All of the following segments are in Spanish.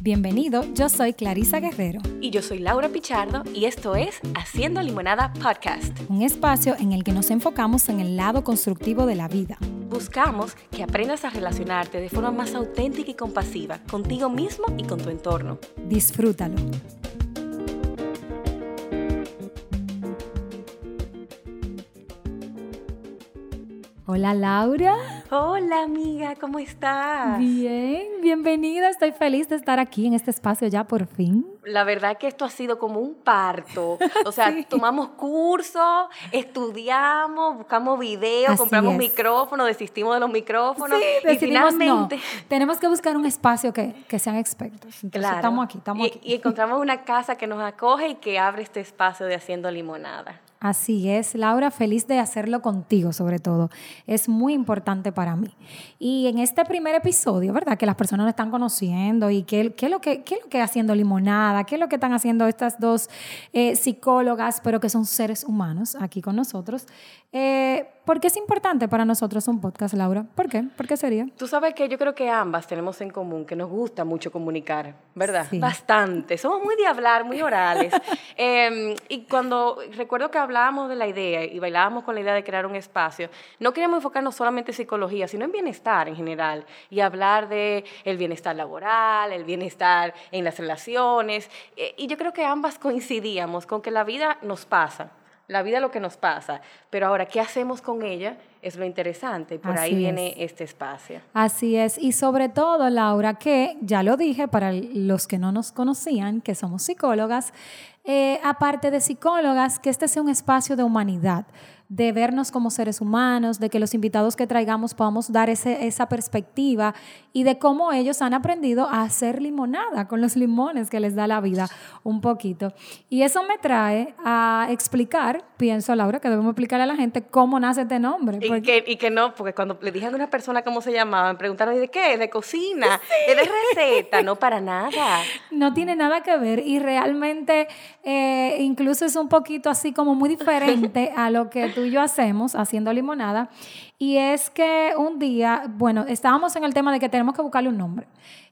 Bienvenido, yo soy Clarisa Guerrero. Y yo soy Laura Pichardo y esto es Haciendo Limonada Podcast. Un espacio en el que nos enfocamos en el lado constructivo de la vida. Buscamos que aprendas a relacionarte de forma más auténtica y compasiva contigo mismo y con tu entorno. Disfrútalo. Hola Laura. Hola amiga, ¿cómo estás? Bien, bienvenida. Estoy feliz de estar aquí en este espacio ya por fin. La verdad que esto ha sido como un parto. O sea, tomamos cursos, estudiamos, buscamos videos, compramos micrófonos, desistimos de los micrófonos y finalmente tenemos que buscar un espacio que, que sean expertos. claro. estamos aquí, estamos aquí. Y encontramos una casa que nos acoge y que abre este espacio de haciendo limonada. Así es, Laura, feliz de hacerlo contigo sobre todo. Es muy importante para mí. Y en este primer episodio, ¿verdad? Que las personas lo están conociendo y qué, qué, es, lo que, qué lo que haciendo limonada, qué es lo que están haciendo estas dos eh, psicólogas, pero que son seres humanos aquí con nosotros. Eh, ¿Por qué es importante para nosotros un podcast, Laura? ¿Por qué? ¿Por qué sería? Tú sabes que yo creo que ambas tenemos en común que nos gusta mucho comunicar, ¿verdad? Bastante. Somos muy de hablar, muy orales. Em, y cuando recuerdo que hablábamos de la idea y bailábamos con la idea de crear un espacio, no queríamos enfocarnos solamente en psicología, sino en bienestar en general y hablar de el bienestar laboral, el bienestar en las relaciones. Eh, y yo creo que ambas coincidíamos con que la vida nos pasa la vida lo que nos pasa, pero ahora, ¿qué hacemos con ella? Es lo interesante, por ahí viene este espacio. Así es, y sobre todo, Laura, que ya lo dije para los que no nos conocían, que somos psicólogas, eh, aparte de psicólogas, que este sea un espacio de humanidad de vernos como seres humanos, de que los invitados que traigamos podamos dar ese, esa perspectiva y de cómo ellos han aprendido a hacer limonada con los limones que les da la vida un poquito. Y eso me trae a explicar, pienso Laura, que debemos explicarle a la gente cómo nace este nombre. Y, que, y que no, porque cuando le dije a una persona cómo se llamaba, me preguntaron, ¿de qué? ¿De cocina? ¿Es de receta? no, para nada. No tiene nada que ver y realmente eh, incluso es un poquito así como muy diferente a lo que tú y yo hacemos haciendo limonada. Y es que un día, bueno, estábamos en el tema de que tenemos que buscarle un nombre.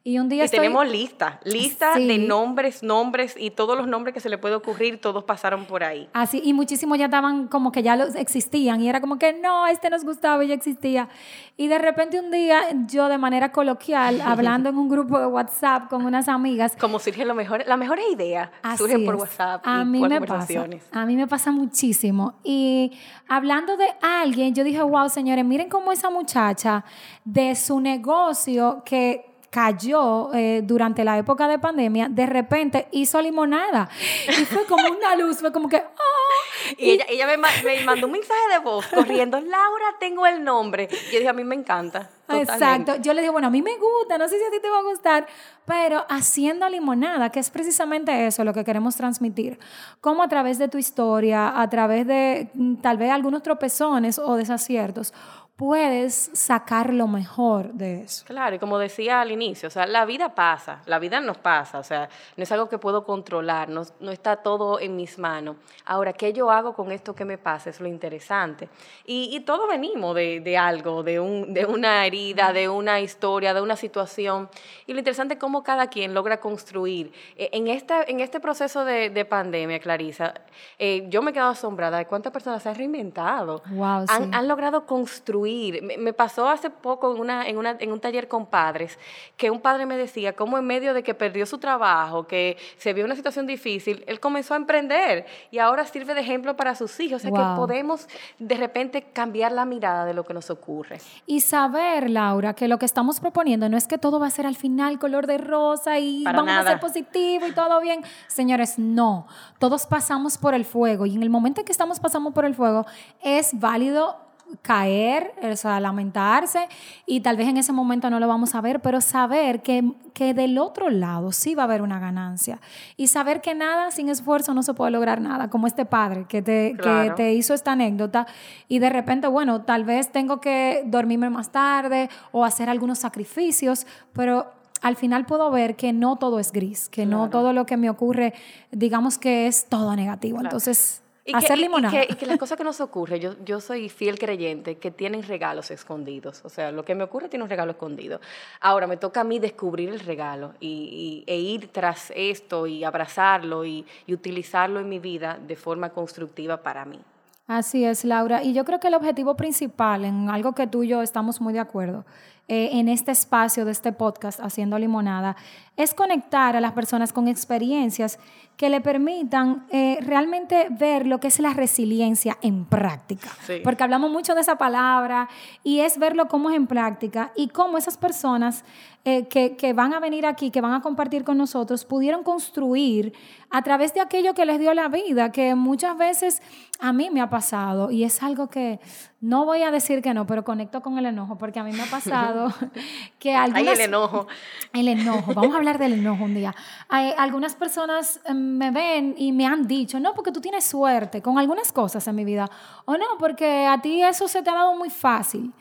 Y un día y tenemos lista, lista de nombres, nombres y todos los nombres que se le puede ocurrir, todos pasaron por ahí. Así, y muchísimos ya estaban como que ya los existían y era como que no, este nos gustaba y ya existía. Y de repente un día yo de manera coloquial, hablando en un grupo de WhatsApp con unas amigas. Como surge lo mejor, las mejores ideas surgen por WhatsApp a y mí me Pasa, a mí me pasa muchísimo. Y hablando de alguien, yo dije, wow, señores, miren cómo esa muchacha de su negocio que cayó eh, durante la época de pandemia, de repente hizo limonada. Y fue como una luz, fue como que... ¡ah! Y, ella, ella me, mandó un mensaje de voz corriendo, Laura, tengo el nombre. Y yo dije, a mí me encanta. Exacto. Yo le digo, bueno, a mí me gusta, no sé si a ti te va a gustar, pero haciendo limonada, que es precisamente eso lo que queremos transmitir. Como a través de tu historia, a través de mm, tal vez algunos tropezones o desaciertos, puedes sacar lo mejor de eso. Claro, y como decía al inicio, o sea, la vida pasa, la vida nos pasa, o sea, no es algo que puedo controlar, no, no está todo en mis manos. Ahora, ¿qué yo hago con esto que me pasa? Es lo interesante. Y, y todo venimos de, de, algo, de, un, de una herida, de una historia, de una situación. Y lo interesante es cómo cada quien logra construir. E, en, esta, en este proceso de, de pandemia, Clarisa, eh, yo me he quedado asombrada de cuántas personas se han reinventado. Wow, han, han logrado construir me, pasó hace poco en, una, en, una, en un taller con padres que un padre me decía cómo en medio de que perdió su trabajo, que se vio una situación difícil, él comenzó a emprender y ahora sirve de ejemplo para sus hijos. O sea que podemos de repente cambiar la mirada de lo que nos ocurre. Y saber, Laura, que lo que estamos proponiendo no es que todo va a ser al final color de rosa y vamos a ser positivo y todo bien. Señores, no. Todos pasamos por el fuego y en el momento en que estamos pasando por el fuego es válido caer, o sea, lamentarse y tal vez en ese momento no lo vamos a ver, pero saber que, que del otro lado sí va a haber una ganancia. Y saber que nada sin esfuerzo no se puede lograr nada, como este padre que te, que te hizo esta anécdota y de repente, bueno, tal vez tengo que dormirme más tarde o hacer algunos sacrificios, pero al final puedo ver que no todo es gris, que no todo lo que me ocurre, digamos que es todo negativo. Entonces, hacer limonada. Y que, las cosas que nos ocurren, yo, yo soy fiel creyente que tienen regalos escondidos. O sea, lo que me ocurre tiene un regalo escondido. Ahora, me toca a mí descubrir el regalo y, e ir tras esto y abrazarlo y, y utilizarlo en mi vida de forma constructiva para mí. Así es, Laura. Y yo creo que el objetivo principal, en algo que tú y yo estamos muy de acuerdo, eh, en este espacio de este podcast, Haciendo Limonada, es conectar a las personas con experiencias que le permitan eh, realmente ver lo que es la resiliencia en práctica. Porque hablamos mucho de esa palabra y es verlo cómo es en práctica y cómo esas personas eh, que, que, van a venir aquí, que van a compartir con nosotros, pudieron construir a través de aquello que les dio la vida, que muchas veces a mí me ha pasado y es algo que no voy a decir que no, pero conecto con el enojo, porque a mí me ha pasado que algunas... el enojo. El enojo, vamos a hablar del enojo un día. Hay, algunas personas em, me ven y me han dicho, no, porque tú tienes suerte con algunas cosas en mi vida, o no, porque a ti eso se te ha dado muy fácil.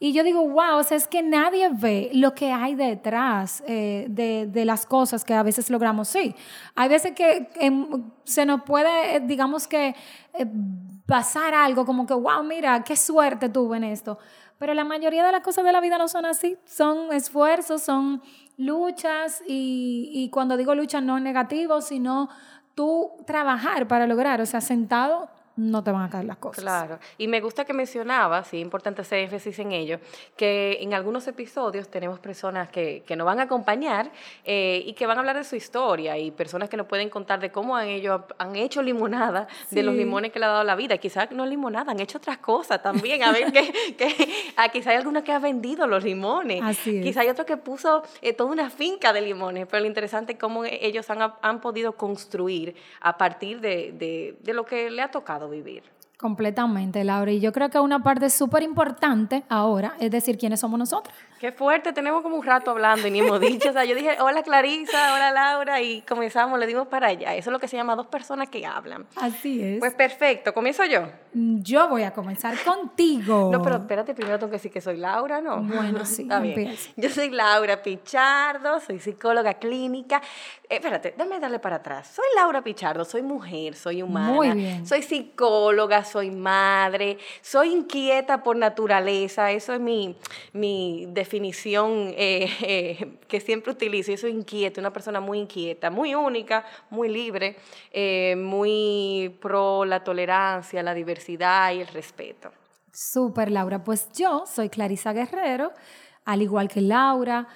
Y yo digo, wow, o sea, es que nadie ve lo que hay detrás eh, de, de, las cosas que a veces logramos. Sí, hay veces que em, se nos puede, digamos que, eh, pasar algo como que, wow, mira, qué suerte tuve en esto. Pero la mayoría de las cosas de la vida no son así, son esfuerzos, son luchas y, y cuando digo lucha no negativo, sino tú trabajar para lograr, o sea, sentado no te van a caer las cosas. Claro, y me gusta que mencionabas, sí, es importante hacer énfasis en ello, que en algunos episodios tenemos personas que, que nos van a acompañar eh, y que van a hablar de su historia y personas que nos pueden contar de cómo han, ellos, han hecho limonada de los limones que le ha dado la vida. Quizás no limonada, han hecho otras cosas también. A ver, que, que ah, quizás hay alguna que ha vendido los limones. Quizás hay otro que puso eh, toda una finca de limones, pero lo interesante es cómo ellos han, han podido construir a partir de, de, de lo que le ha tocado vivir. Completamente, Laura. Y yo creo que una parte súper importante ahora es decir quiénes somos nosotros. Qué fuerte, tenemos como un rato hablando y ni hemos dicho. O sea, yo dije, hola Clarisa, hola Laura, y comenzamos, le dimos para allá. Eso es lo que se llama dos personas que hablan. Así es. Pues perfecto, ¿comienzo yo? Yo voy a comenzar contigo. No, pero espérate, primero tengo que decir que soy Laura, ¿no? Bueno, sí, Está bien. Yo soy Laura Pichardo, soy psicóloga clínica. Eh, espérate, déjame darle para atrás. Soy Laura Pichardo, soy mujer, soy humana. Muy bien. Soy psicóloga, soy madre, soy inquieta por naturaleza. Eso es mi, mi definición eh, eh, que siempre utilizo. Yo soy inquieta, una persona muy inquieta, muy única, muy libre, muy pro la tolerancia, la diversidad y el respeto. Súper, Laura. Pues yo soy Clarisa Guerrero, al igual que Laura.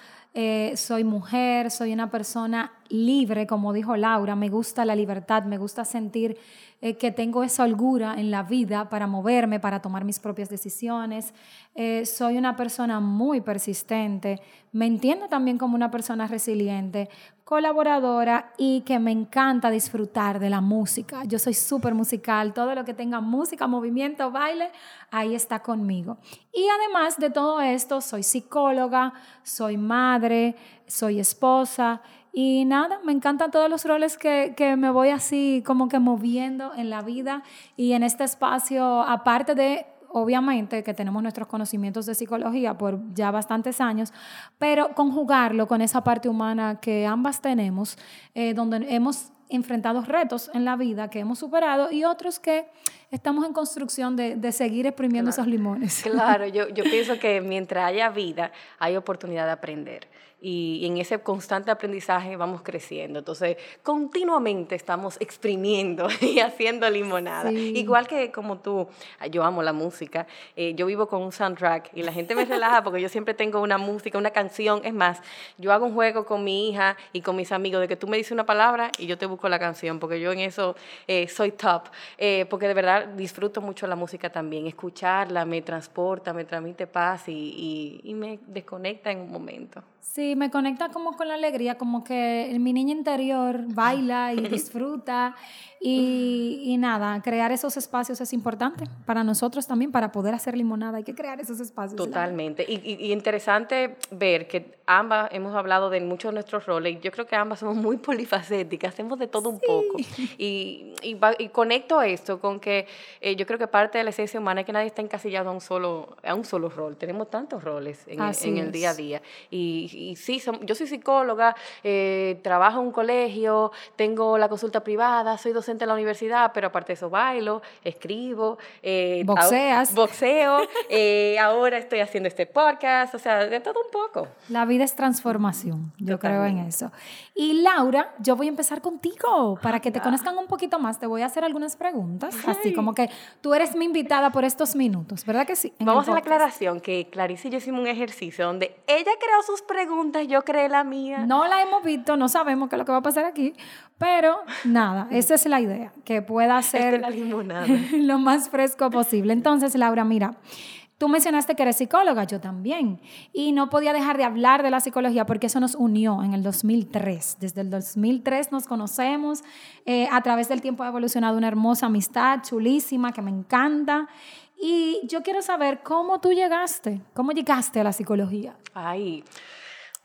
soy mujer, soy una persona libre, como dijo Laura, me gusta la libertad, me gusta sentir eh, que tengo esa holgura en la vida para moverme, para tomar mis propias decisiones. Eh, soy una persona muy persistente, me entiendo también como una persona resiliente, colaboradora y que me encanta disfrutar de la música. Yo soy súper musical, todo lo que tenga música, movimiento, baile, ahí está conmigo. Y además de todo esto, soy psicóloga, soy madre, soy esposa y nada, me encantan todos los roles que, que, me voy así como que moviendo en la vida y en este espacio, aparte de, obviamente, que tenemos nuestros conocimientos de psicología por ya bastantes años, pero conjugarlo con esa parte humana que ambas tenemos, eh, donde hemos enfrentado retos en la vida que hemos superado y otros que estamos en construcción de, de seguir exprimiendo esos limones. Claro, yo, yo pienso que mientras haya vida, hay oportunidad de aprender y, en ese constante aprendizaje vamos creciendo. Entonces, continuamente estamos exprimiendo y haciendo limonada. Igual que como tú, yo amo la música, eh, yo vivo con un soundtrack y la gente me relaja porque yo siempre tengo una música, una canción. Es más, yo hago un juego con mi hija y con mis amigos de que tú me dices una palabra y yo te busco la canción porque yo en eso eh, soy top. Eh, porque de verdad disfruto mucho la música también. Escucharla me transporta, me transmite paz y, y me desconecta en un momento. Sí, me conecta como con la alegría, como que mi niña interior baila y disfruta y, y, nada, crear esos espacios es importante para nosotros también, para poder hacer limonada, hay que crear esos espacios. Totalmente. Y, y, interesante ver que ambas hemos hablado de muchos de nuestros roles y yo creo que ambas somos muy polifacéticas, hacemos de todo un poco. Y, y, conecto esto con que eh, yo creo que parte de la esencia humana es que nadie está encasillado a un solo, a un solo rol. Tenemos tantos roles en, el, en el día a día. Y y, sí, yo soy psicóloga, eh, trabajo en un colegio, tengo la consulta privada, soy docente en la universidad, pero aparte de eso bailo, escribo, eh, boxeas, boxeo, eh, ahora estoy haciendo este podcast, o sea, de todo un poco. La vida es transformación, yo creo en eso. Y Laura, yo voy a empezar contigo para que te conozcan un poquito más. Te voy a hacer algunas preguntas, así como que tú eres mi invitada por estos minutos, ¿verdad que sí? Vamos a la aclaración que Clarice y yo hicimos un ejercicio donde ella creó sus preguntas, yo creé la mía. No la hemos visto, no sabemos qué es lo que va a pasar aquí, pero nada, esa es la idea, que pueda ser lo más fresco posible. Entonces, Laura, mira, Tú mencionaste que eres psicóloga, yo también. Y no podía dejar de hablar de la psicología porque eso nos unió en el 2003. Desde el 2003 nos conocemos. Eh, a través del tiempo ha evolucionado una hermosa amistad, chulísima, que me encanta. Y yo quiero saber cómo tú llegaste, cómo llegaste a la psicología. Ay.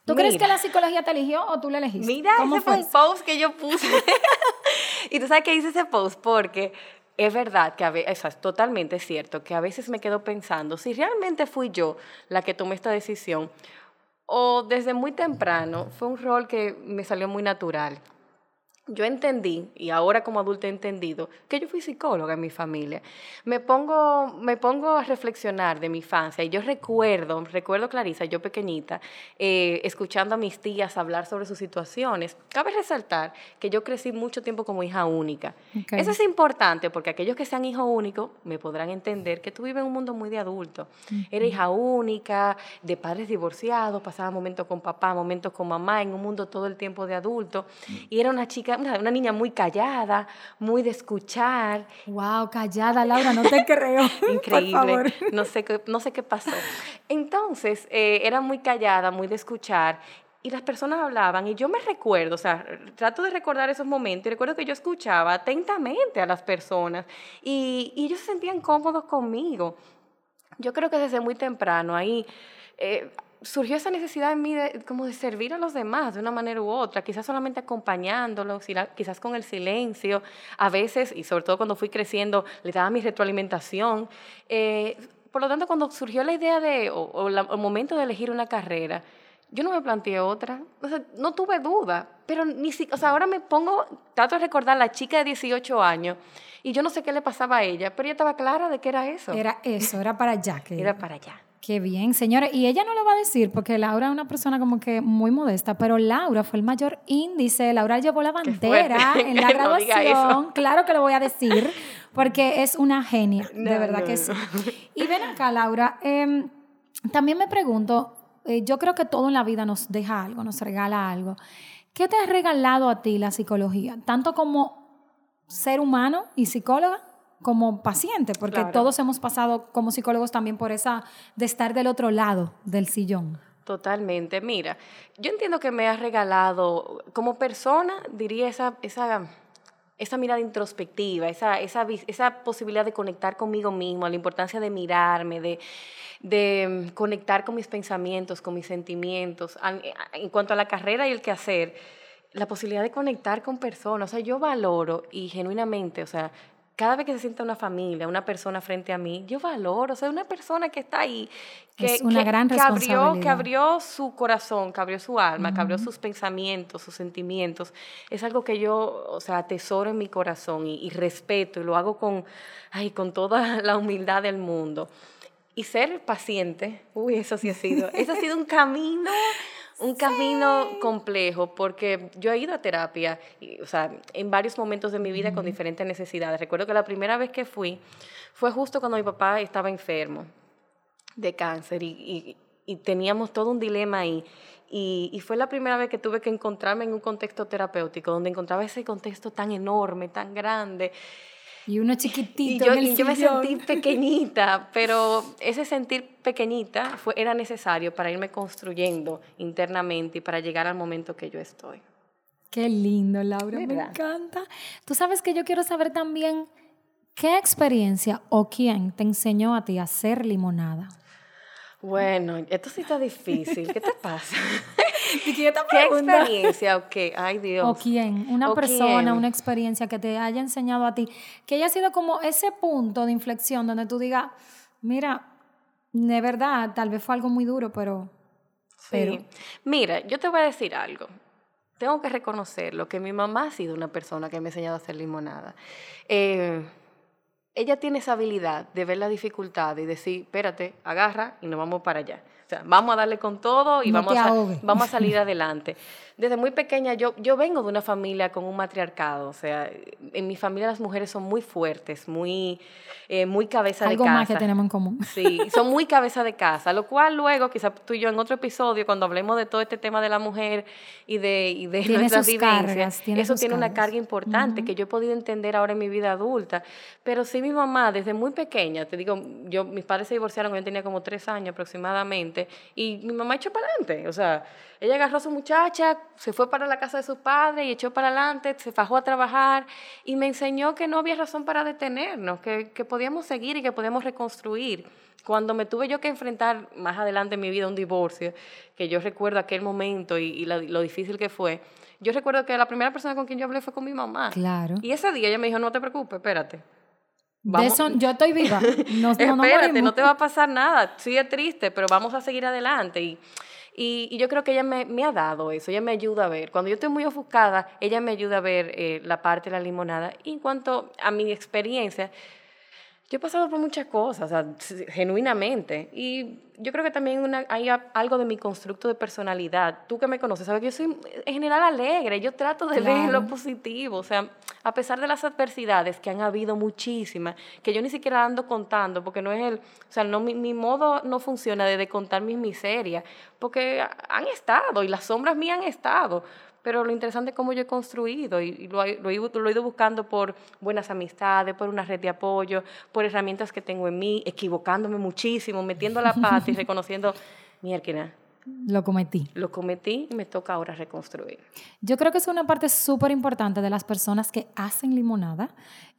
¿Tú crees que la psicología te eligió o tú la elegiste? Mira, ese fue un post que yo puse. y tú sabes que hice ese post porque es verdad que a veces, es totalmente cierto, que a veces me quedo pensando si realmente fui yo la que tomé esta decisión o desde muy temprano fue un rol que me salió muy natural yo entendí, y ahora como adulto he entendido, que yo fui psicóloga en mi familia. Me pongo, me pongo a reflexionar de mi infancia y yo recuerdo, recuerdo Clarisa, yo pequeñita, eh, escuchando a mis tías hablar sobre sus situaciones. Cabe resaltar que yo crecí mucho tiempo como hija única. Eso es importante porque aquellos que sean hijos únicos me podrán entender que tú vives en un mundo muy de adulto. Era hija única, de padres divorciados, pasaba momentos con papá, momentos con mamá, en un mundo todo el tiempo de adulto. Y era una chica una, niña muy callada, muy de escuchar. Wow, callada, Laura, no te creo. Increíble. No sé qué, no sé qué pasó. Entonces, eh, era muy callada, muy de escuchar y las personas hablaban y yo me recuerdo, o sea, trato de recordar esos momentos y recuerdo que yo escuchaba atentamente a las personas y, ellos se sentían cómodos conmigo. Yo creo que desde muy temprano ahí eh, surgió esa necesidad en mí de, como de servir a los demás de una manera u otra, quizás solamente acompañándolos, quizás con el silencio, a veces, y sobre todo cuando fui creciendo, le daba mi retroalimentación. Eh, por lo tanto, cuando surgió la idea de, o, el momento de elegir una carrera, yo no me planteé otra, o sea, no tuve duda, pero ni si, o sea, ahora me pongo, trato de recordar a la chica de 18 años, y yo no sé qué le pasaba a ella, pero ella estaba clara de que era eso. Era eso, era para allá. Que era para allá. Qué bien, señora. Y ella no lo va a decir porque Laura es una persona como que muy modesta, pero Laura fue el mayor índice. Laura llevó la bandera en la graduación. claro que lo voy a decir porque es una genia, de verdad que sí. Y ven acá, Laura. Em, también me pregunto, eh, yo creo que todo en la vida nos deja algo, nos regala algo. ¿Qué te ha regalado a ti la psicología? Tanto como ser humano y psicóloga como paciente, porque todos hemos pasado como psicólogos también por esa de estar del otro lado del sillón. Totalmente. Mira, yo entiendo que me has regalado, como persona, diría esa, esa, esa mirada introspectiva, esa, esa, esa posibilidad de conectar conmigo mismo, la importancia de mirarme, de, de conectar con mis pensamientos, con mis sentimientos. En cuanto a la carrera y el quehacer, la posibilidad de conectar con personas, o sea, yo valoro y genuinamente, o sea, cada vez que se sienta una familia, una persona frente a mí, yo valoro, o sea, una persona que está ahí, que, es una gran que, abrió, que abrió su corazón, que abrió su alma, que abrió sus pensamientos, sus sentimientos, es algo que yo, o sea, atesoro en mi corazón y, respeto y lo hago con, ay, con toda la humildad del mundo. Y ser paciente, uy, eso sí ha sido, eso ha sido un camino un camino complejo porque yo he ido a terapia, o sea, en varios momentos de mi vida con diferentes necesidades. Recuerdo que la primera vez que fui fue justo cuando mi papá estaba enfermo de cáncer y, teníamos todo un dilema ahí. Y, y, fue la primera vez que tuve que encontrarme en un contexto terapéutico, donde encontraba ese contexto tan enorme, tan grande. Y uno chiquitito. Y yo, y yo me sentí pequeñita, pero ese sentir pequeñita fue, era necesario para irme construyendo internamente y para llegar al momento que yo estoy. Qué lindo, Laura, me encanta. Tú sabes que yo quiero saber también qué experiencia o quién te enseñó a ti a hacer limonada. Bueno, esto sí está difícil. ¿Qué te pasa? ¿Qué, experiencia o qué? Ay, Dios. ¿O quién? Una persona, una experiencia que te haya enseñado a ti, que haya sido como ese punto de inflexión donde tú digas, mira, de verdad, tal vez fue algo muy duro, pero Sí. Mira, yo te voy a decir algo. Tengo que reconocerlo, que mi mamá ha sido una persona que me ha enseñado a hacer limonada. Eh, ella tiene esa habilidad de ver la dificultad y decir, espérate, agarra y nos vamos para allá. O sea, vamos a darle con todo y vamos, a, vamos a salir adelante. Desde muy pequeña, yo, yo vengo de una familia con un matriarcado. O sea, en mi familia las mujeres son muy fuertes, muy, eh, muy cabeza de casa. Algo más que tenemos en común. Sí, son muy cabeza de casa. Lo cual luego, quizás tú y yo en otro episodio, cuando hablemos de todo este tema de la mujer y de, y de nuestras vivencias, eso tiene una carga importante que yo he podido entender ahora en mi vida adulta. Pero sí, mi mamá, desde muy pequeña, te digo, yo, mis padres se divorciaron cuando yo tenía como tres años aproximadamente, y mi mamá echó para adelante. O sea, ella agarró a su muchacha, se fue para la casa de sus padres y echó para adelante, se fajó a trabajar y me enseñó que no había razón para detenernos, que, que podíamos seguir y que podíamos reconstruir. Cuando me tuve yo que enfrentar más adelante en mi vida un divorcio, que yo recuerdo aquel momento y, lo, difícil que fue, yo recuerdo que la primera persona con quien yo hablé fue con mi mamá. Claro. Y ese día ella me dijo, no te preocupes, espérate. Yo estoy viva. No, Espérate, no, te va a pasar nada. Sí es triste, pero vamos a seguir adelante. Y y, yo creo que ella me, me, ha dado eso, ella me ayuda a ver. Cuando yo estoy muy ofuscada, ella me ayuda a ver eh, la parte de la limonada. Y en cuanto a mi experiencia, yo he pasado por muchas cosas, o sea, genuinamente. Y yo creo que también una, hay algo de mi constructo de personalidad. Tú que me conoces, sabes que yo soy en general alegre, yo trato de ver lo positivo. O sea, a pesar de las adversidades, que han habido muchísimas, que yo ni siquiera ando contando, porque no es el, o sea, no, mi, mi modo no funciona de, de contar mis miserias, porque han estado y las sombras mías han estado pero lo interesante es cómo yo he construido y, lo, lo, he, ido buscando por buenas amistades, por una red de apoyo, por herramientas que tengo en mí, equivocándome muchísimo, metiendo la pata y reconociendo, mierda, lo cometí. Lo cometí y me toca ahora reconstruir. Yo creo que es una parte súper importante de las personas que hacen limonada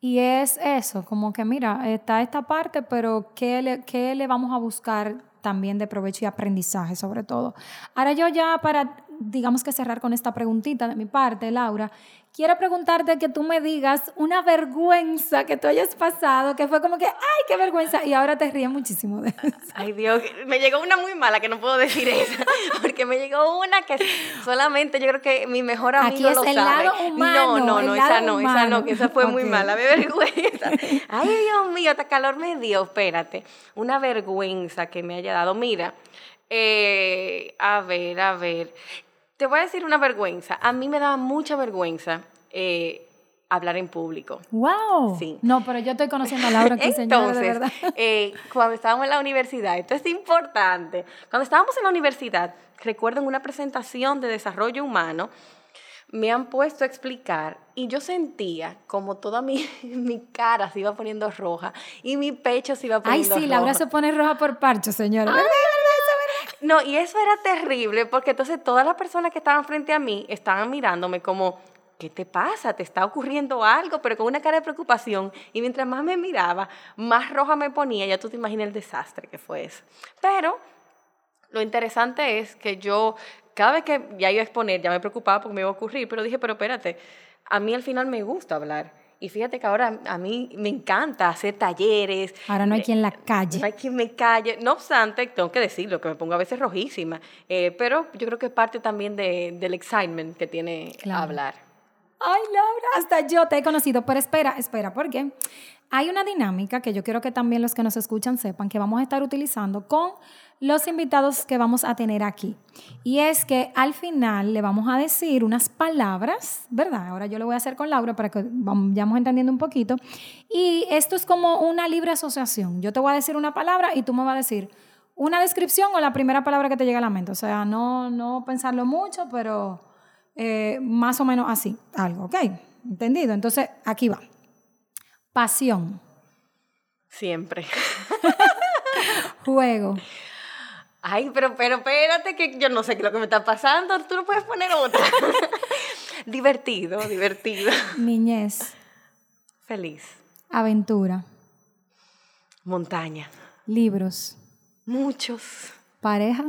y es eso, como que mira, está esta parte, pero ¿qué le, qué le vamos a buscar también de provecho y aprendizaje sobre todo? Ahora yo ya para digamos que cerrar con esta preguntita de mi parte, Laura, quiero preguntarte que tú me digas una vergüenza que tú hayas pasado, que fue como que, ay, qué vergüenza, y ahora te ríes muchísimo de eso. Ay, Dios, me llegó una muy mala que no puedo decir esa, porque me llegó una que solamente yo creo que mi mejor amigo Aquí es lo el sabe. Lado humano, no, no, no, esa no, esa no, que esa fue muy mala, me vergüenza. Ay, Dios mío, hasta calor me dio, espérate, una vergüenza que me haya dado. Mira, eh, a ver, a ver. Te voy a decir una vergüenza. A mí me daba mucha vergüenza eh, hablar en público. ¡Wow! Sí. No, pero yo estoy conociendo a Laura aquí, Entonces, de verdad. Eh, cuando estábamos en la universidad, esto es importante. Cuando estábamos en la universidad, recuerdo en una presentación de desarrollo humano, me han puesto a explicar y yo sentía como toda mi, mi cara se iba poniendo roja y mi pecho se iba poniendo roja. Ay, sí, Laura se pone roja por parcho, señora. Ay, no, y eso era terrible porque entonces todas las personas que estaban frente a mí estaban mirándome como, ¿qué te pasa? ¿Te está ocurriendo algo? Pero con una cara de preocupación. Y mientras más me miraba, más roja me ponía. Ya tú te imaginas el desastre que fue eso. Pero lo interesante es que yo, cada vez que ya iba a exponer, ya me preocupaba porque me iba a ocurrir, pero dije, pero espérate, a mí al final me gusta hablar. Y fíjate que ahora a mí me encanta hacer talleres. Ahora no hay quien la calle. No hay quien me calle. No obstante, tengo que decirlo, que me pongo a veces rojísima. Eh, pero yo creo que es parte también de, del excitement que tiene hablar. Ay, Laura, hasta yo te he conocido. Pero espera, espera, ¿por qué? Hay una dinámica que yo quiero que también los que nos escuchan sepan que vamos a estar utilizando con los invitados que vamos a tener aquí. Y es que al final le vamos a decir unas palabras, ¿verdad? Ahora yo lo voy a hacer con Laura para que vayamos entendiendo un poquito. Y esto es como una libre asociación. Yo te voy a decir una palabra y tú me vas a decir una descripción o la primera palabra que te llega a la mente. O sea, no, no pensarlo mucho, pero eh, más o menos así, algo, ¿ok? ¿Entendido? Entonces, aquí va. Pasión. Siempre. Juego. Ay, pero, pero espérate que yo no sé qué es lo que me está pasando. Tú no puedes poner otra. divertido, divertido. Niñez. Feliz. Aventura. Montaña. Libros. Muchos. Pareja.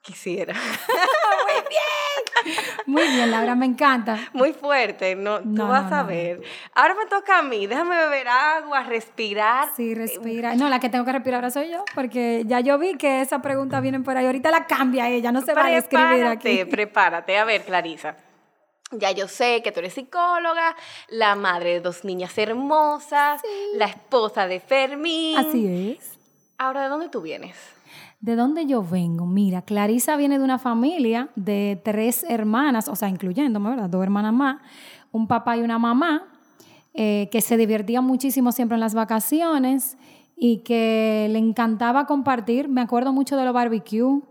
Quisiera. Muy bien. Muy bien, Laura, me encanta. Muy fuerte, no, tú vas a ver. Ahora me toca a mí, déjame beber agua, respirar. Sí, respira. No, la que tengo que respirar ahora soy yo, porque ya yo vi que esa pregunta viene por ahí. Ahorita la cambia ella, no se va a escribir aquí. Prepárate, a ver, Clarisa. Ya yo sé que tú eres psicóloga, la madre de dos niñas hermosas, la esposa de Fermín. Así es. Ahora, ¿de dónde tú vienes? ¿De dónde yo vengo? Mira, Clarisa viene de una familia de tres hermanas, o sea, incluyéndome, ¿verdad? Dos hermanas más, un papá y una mamá, eh, que se divertían muchísimo siempre en las vacaciones y que le encantaba compartir. Me acuerdo mucho de los barbecue.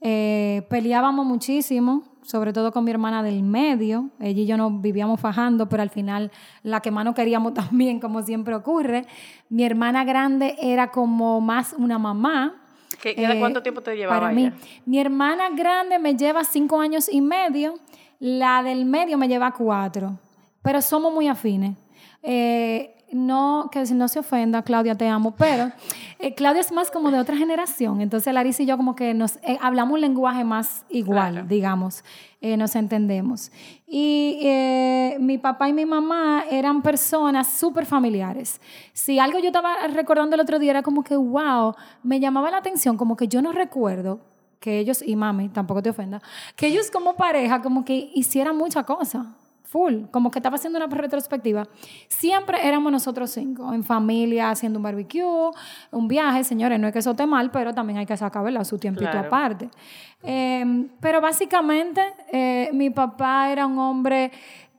Eh, peleábamos muchísimo, sobre todo con mi hermana del medio. Ella y yo nos vivíamos fajando, pero al final la que más no queríamos también, como siempre ocurre. Mi hermana grande era como más una mamá ¿Qué, eh, ¿Cuánto tiempo te llevaba Para mí, mi hermana grande me lleva cinco años y medio, la del medio me lleva cuatro, pero somos muy afines. Eh, no, que no se ofenda, Claudia, te amo, pero eh, Claudia es más como de otra generación, entonces Larissa y yo como que nos eh, hablamos un lenguaje más igual, digamos, eh, nos entendemos. Y mi papá y mi mamá eran personas súper familiares. Si algo yo estaba recordando el otro día era como que, wow, me llamaba la atención, como que yo no recuerdo que ellos, y mami, tampoco te ofenda, que ellos como pareja como que hicieran mucha cosa full, como que estaba haciendo una retrospectiva. Siempre éramos nosotros cinco, en familia, haciendo un barbecue, un viaje, señores, no es que eso esté mal, pero también hay que sacar su tiempito aparte. Em, pero básicamente, eh, mi papá era un hombre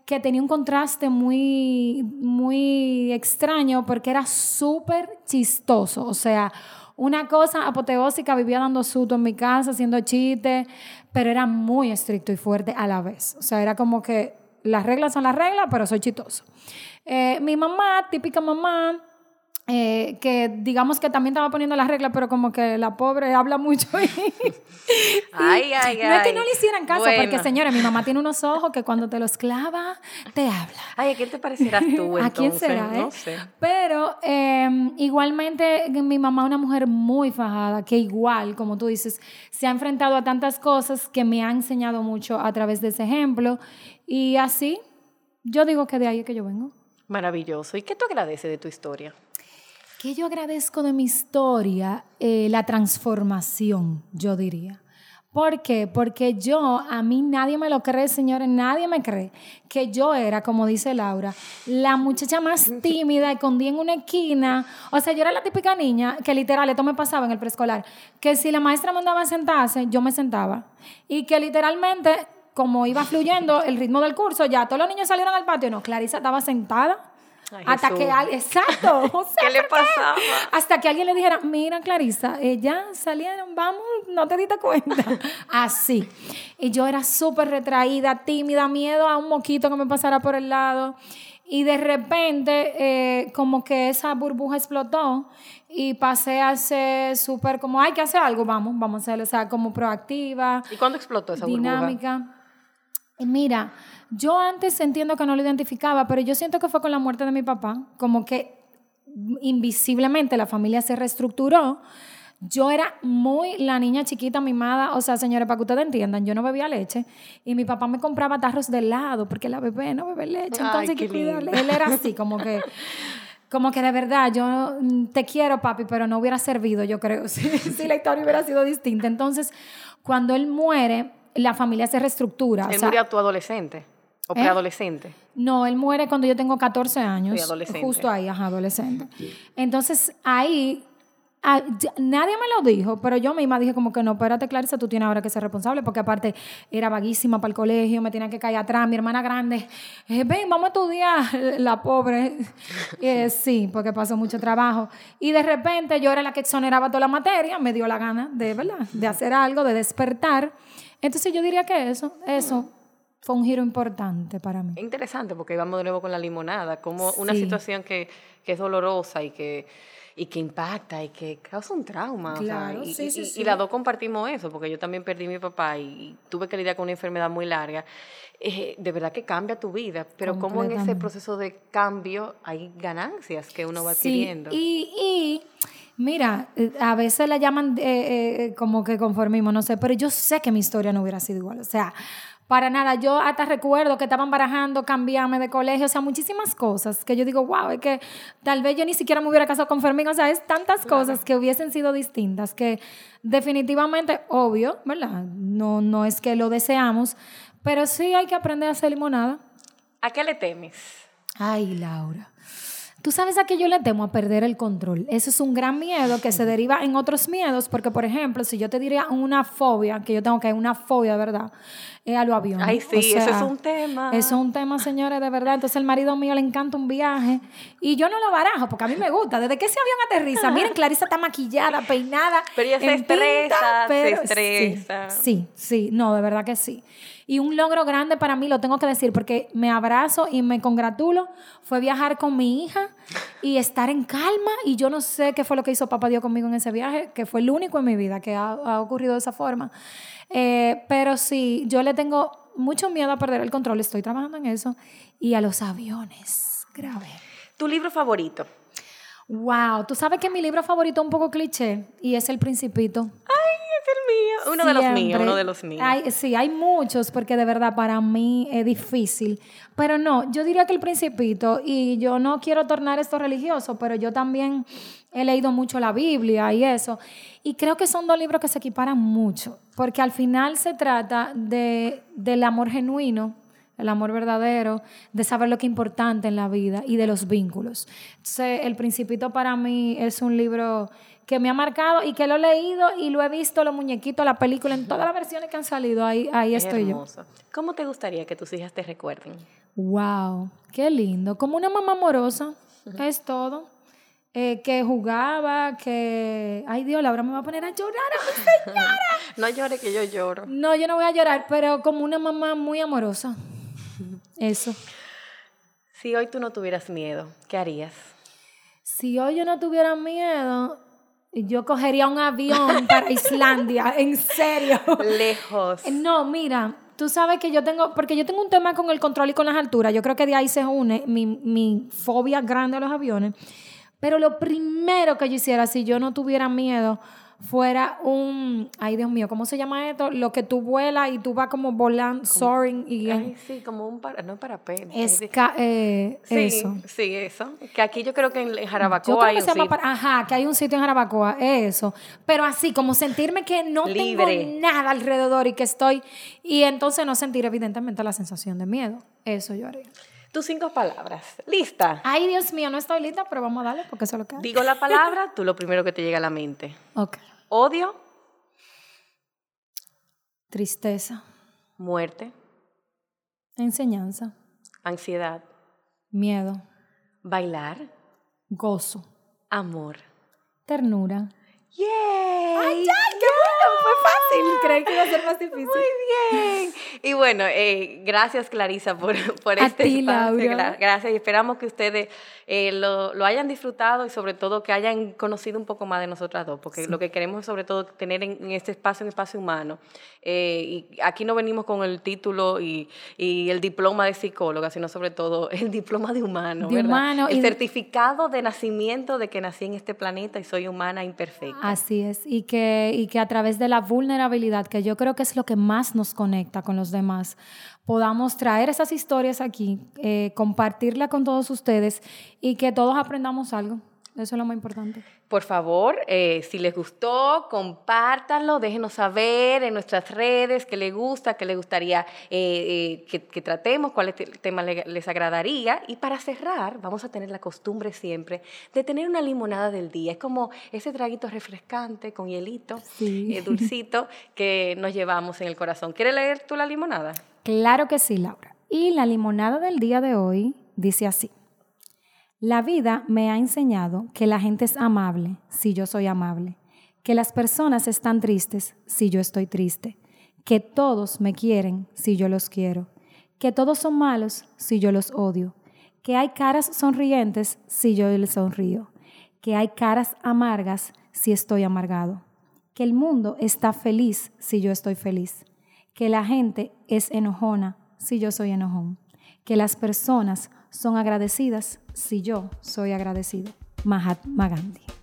que tenía un contraste muy, muy extraño porque era súper chistoso, o sea, una cosa apoteósica, vivía dando susto en mi casa, haciendo chistes, pero era muy estricto y fuerte a la vez. O sea, era como que las reglas son las reglas, pero soy chistoso. Eh, mi mamá, típica mamá, eh, que digamos que también estaba poniendo las reglas, pero como que la pobre habla mucho. ay, ay, no es que no le hicieran caso, porque señora, mi mamá tiene unos ojos que cuando te los clava, te habla. Ay, ¿a quién te parecerás tú entonces? ¿A quién será, eh? Sé. Pero em, igualmente mi mamá es una mujer muy fajada, que igual, como tú dices, se ha enfrentado a tantas cosas que me ha enseñado mucho a través de ese ejemplo. Y así, yo digo que de ahí es que yo vengo. Maravilloso. ¿Y qué tú agradeces de tu historia? ¿Qué yo agradezco de mi historia? Eh, la transformación, yo diría. ¿Por qué? Porque yo, a mí nadie me lo cree, señores, nadie me cree que yo era, como dice Laura, la muchacha más tímida, escondida en una esquina. O sea, yo era la típica niña que literal, esto me pasaba en el preescolar, que si la maestra mandaba a sentarse, yo me sentaba. Y que literalmente, como iba fluyendo el ritmo del curso, ya todos los niños salieron al patio. No, Clarisa estaba sentada hasta que exacto, ¿qué le pasaba? Hasta que alguien le dijera, mira Clarisa, ya salieron, vamos, no te diste cuenta. Así. Y yo era súper retraída, tímida, miedo a un moquito que me pasara por el lado. Y de repente, eh, como que esa burbuja explotó y pasé a ser súper como, hay que hacer algo, vamos, vamos a hacerlo, o sea, como proactiva. ¿Y cuándo explotó esa burbuja? Dinámica. Mira, yo antes entiendo que no lo identificaba, pero yo siento que fue con la muerte de mi papá, como que invisiblemente la familia se reestructuró. Yo era muy la niña chiquita mimada, o sea, señores, para que ustedes entiendan, yo no bebía leche y mi papá me compraba tarros de helado porque la bebé no bebe leche, entonces hay que cuidarle. Él era así, como que, como que de verdad, yo te quiero, papi, pero no hubiera servido, yo creo, si, si la historia hubiera sido distinta. Entonces, cuando él muere, la familia se reestructura. Él murió tu adolescente. ¿O ¿Eh? preadolescente? No, él muere cuando yo tengo 14 años. adolescente. Justo ahí, ajá, adolescente. Entonces, ahí, ah, nadie me lo dijo, pero yo misma dije como que no, espérate, Clarisa, tú tienes ahora que ser responsable, porque aparte era vaguísima para el colegio, me tenía que caer atrás, mi hermana grande, eh, ven, vamos a estudiar, la pobre. Eh, sí, porque pasó mucho trabajo. Y de repente yo era la que exoneraba toda la materia, me dio la gana de, ¿verdad? De hacer algo, de despertar. Entonces yo diría que eso, eso fue un giro importante para mí. Interesante, porque vamos de nuevo con la limonada, como una situación que, que, es dolorosa y que, y que impacta y que causa un trauma. Claro, y, sí, sí, y, las dos compartimos eso, porque yo también perdí a mi papá y, tuve que lidiar con una enfermedad muy larga. Eh, de verdad que cambia tu vida, pero como en ese proceso de cambio hay ganancias que uno va adquiriendo. Y, y mira, eh, a veces la llaman eh, como que conformismo, no sé, pero yo sé que mi historia no hubiera sido igual. O sea, Para nada, yo hasta recuerdo que estaban barajando cambiarme de colegio, o sea, muchísimas cosas que yo digo, wow, es que tal vez yo ni siquiera me hubiera casado con Fermín, o sea, es tantas cosas que hubiesen sido distintas que definitivamente, obvio, ¿verdad? No, no es que lo deseamos, pero sí hay que aprender a hacer limonada. ¿A qué le temes? Ay, Laura. Tú sabes a qué yo le temo a perder el control. Eso es un gran miedo que se deriva en otros miedos, porque, por ejemplo, si yo te diría una fobia, que yo tengo que hay una fobia, ¿verdad? Es a los aviones. Ay, sí, eso es un tema. Eso es un tema, señores, de verdad. Entonces, el marido mío le encanta un viaje y yo no lo barajo, porque a mí me gusta. Desde que ese avión aterriza, miren, Clarisa está maquillada, peinada. Pero ella se estresa, se estresa. sí, sí, no, de verdad que sí. Y un logro grande para mí, lo tengo que decir, porque me abrazo y me congratulo, fue viajar con mi hija y estar en calma. Y yo no sé qué fue lo que hizo Papá Dios conmigo en ese viaje, que fue el único en mi vida que ha, ocurrido de esa forma. Eh, pero sí, yo le tengo mucho miedo a perder el control, estoy trabajando en eso. Y a los aviones, grave. ¿Tu libro favorito? Wow, tú sabes que mi libro favorito es un poco cliché y es El Principito. Es el mío. Uno de los míos, uno de los míos. sí, hay muchos porque de verdad para mí es difícil. Pero no, yo diría que El Principito, y yo no quiero tornar esto religioso, pero yo también he leído mucho la Biblia y eso. Y creo que son dos libros que se equiparan mucho, porque al final se trata de, del amor genuino el amor verdadero, de saber lo que es importante en la vida y de los vínculos. Entonces, El Principito para mí es un libro que me ha marcado y que lo he leído y lo he visto, los muñequitos, la película, en todas las versiones que han salido, ahí, ahí estoy hermoso. yo. ¿Cómo te gustaría que tus hijas te recuerden? Wow, qué lindo. Como una mamá amorosa, es todo. Eh, que jugaba, que... Ay Dios, Laura me va a poner a llorar a mi señora. no llore que yo lloro. No, yo no voy a llorar, pero como una mamá muy amorosa. Eso. Si hoy tú no tuvieras miedo, ¿qué harías? Si hoy yo no tuviera miedo, yo cogería un avión para Islandia, en serio. Lejos. No, mira, tú sabes que yo tengo, porque yo tengo un tema con el control y con las alturas, yo creo que de ahí se une mi, mi fobia grande a los aviones, pero lo primero que yo hiciera si yo no tuviera miedo fuera un, ay Dios mío, ¿cómo se llama esto? Lo que tú vuelas y tú vas como volando, soaring y... Ay, sí, como un, para, no parapente. Es eh, sí, eso. Sí, eso. Que aquí yo creo que en, Jarabacoa hay un sitio. ajá, que hay un sitio en Jarabacoa, eso. Pero así, como sentirme que no tengo nada alrededor y que estoy... Y entonces no sentir evidentemente la sensación de miedo. Eso yo haría. Tus cinco palabras. ¿Lista? Ay, Dios mío, no estoy lista, pero vamos a darle porque eso es lo que Digo la palabra, tú lo primero que te llega a la mente. Ok. Odio. Tristeza. Muerte. Enseñanza. Ansiedad. Miedo. Bailar. Gozo. Amor. Ternura. ¡Yay! ¡Ay, ya! ¡Qué bueno! Fue fácil. Creí que iba a ser más difícil. Muy bien. Y bueno, eh, gracias Clarisa por, por este espacio. Gracias y esperamos que ustedes eh, lo, lo, hayan disfrutado y sobre todo que hayan conocido un poco más de nosotras dos, porque lo que queremos sobre todo tener en, este espacio, un espacio humano. Eh, y aquí no venimos con el título y, y, el diploma de psicóloga, sino sobre todo el diploma de humano, de Humano el y certificado de nacimiento de que nací en este planeta y soy humana imperfecta. Así es, y que, y que a través de la vulnerabilidad, que yo creo que es lo que más nos conecta con los demás, podamos traer esas historias aquí, eh, compartirla con todos ustedes y que todos aprendamos algo. Eso es lo más importante. Por favor, eh, si les gustó, compártanlo, déjenos saber en nuestras redes qué les gusta, qué les gustaría eh, que, tratemos, cuál tema les, agradaría. Y para cerrar, vamos a tener la costumbre siempre de tener una limonada del día. Es como ese traguito refrescante con hielito, dulcito, que nos llevamos en el corazón. ¿Quieres leer tú la limonada? Claro que sí, Laura. Y la limonada del día de hoy dice así. La vida me ha enseñado que la gente es amable si yo soy amable, que las personas están tristes si yo estoy triste, que todos me quieren si yo los quiero, que todos son malos si yo los odio, que hay caras sonrientes si yo les sonrío, que hay caras amargas si estoy amargado, que el mundo está feliz si yo estoy feliz, que la gente es enojona si yo soy enojón, que las personas son agradecidas si yo soy agradecido. Mahatma Gandhi.